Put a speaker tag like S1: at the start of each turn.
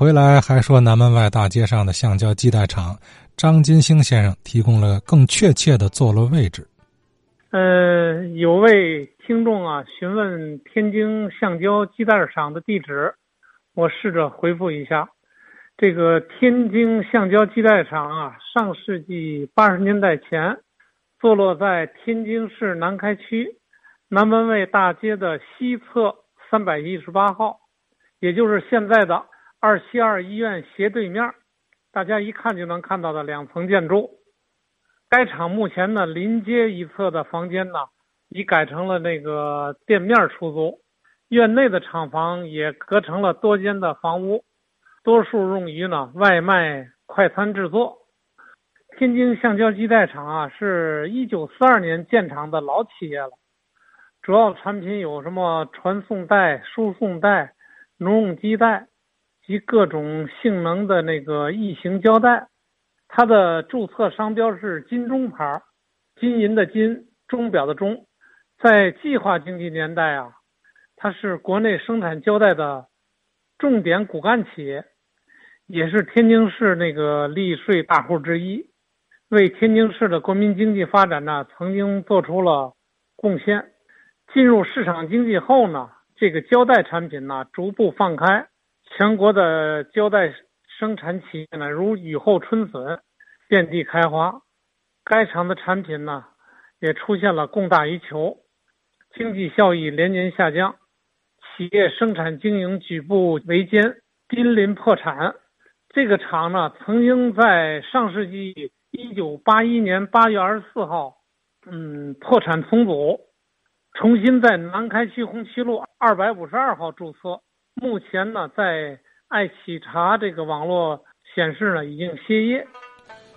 S1: 回来还说南门外大街上的橡胶基带厂，张金星先生提供了更确切的坐落位置。
S2: 呃，有位听众啊询问天津橡胶基带厂的地址，我试着回复一下。这个天津橡胶基带厂啊，上世纪八十年代前，坐落在天津市南开区南门卫大街的西侧三百一十八号，也就是现在的。二七二医院斜对面，大家一看就能看到的两层建筑。该厂目前呢，临街一侧的房间呢，已改成了那个店面出租，院内的厂房也隔成了多间的房屋，多数用于呢外卖快餐制作。天津橡胶基带厂啊，是一九四二年建厂的老企业了，主要产品有什么传送带、输送带、农用机带。及各种性能的那个异形胶带，它的注册商标是金钟牌，金银的金，钟表的钟。在计划经济年代啊，它是国内生产胶带的重点骨干企业，也是天津市那个利税大户之一，为天津市的国民经济发展呢曾经做出了贡献。进入市场经济后呢，这个胶带产品呢逐步放开。全国的胶带生产企业呢，如雨后春笋，遍地开花。该厂的产品呢，也出现了供大于求，经济效益连年下降，企业生产经营举步维艰，濒临破产。这个厂呢，曾经在上世纪一九八一年八月二十四号，嗯，破产重组，重新在南开区红旗路二百五十二号注册。目前呢，在爱企查这个网络显示呢，已经歇业。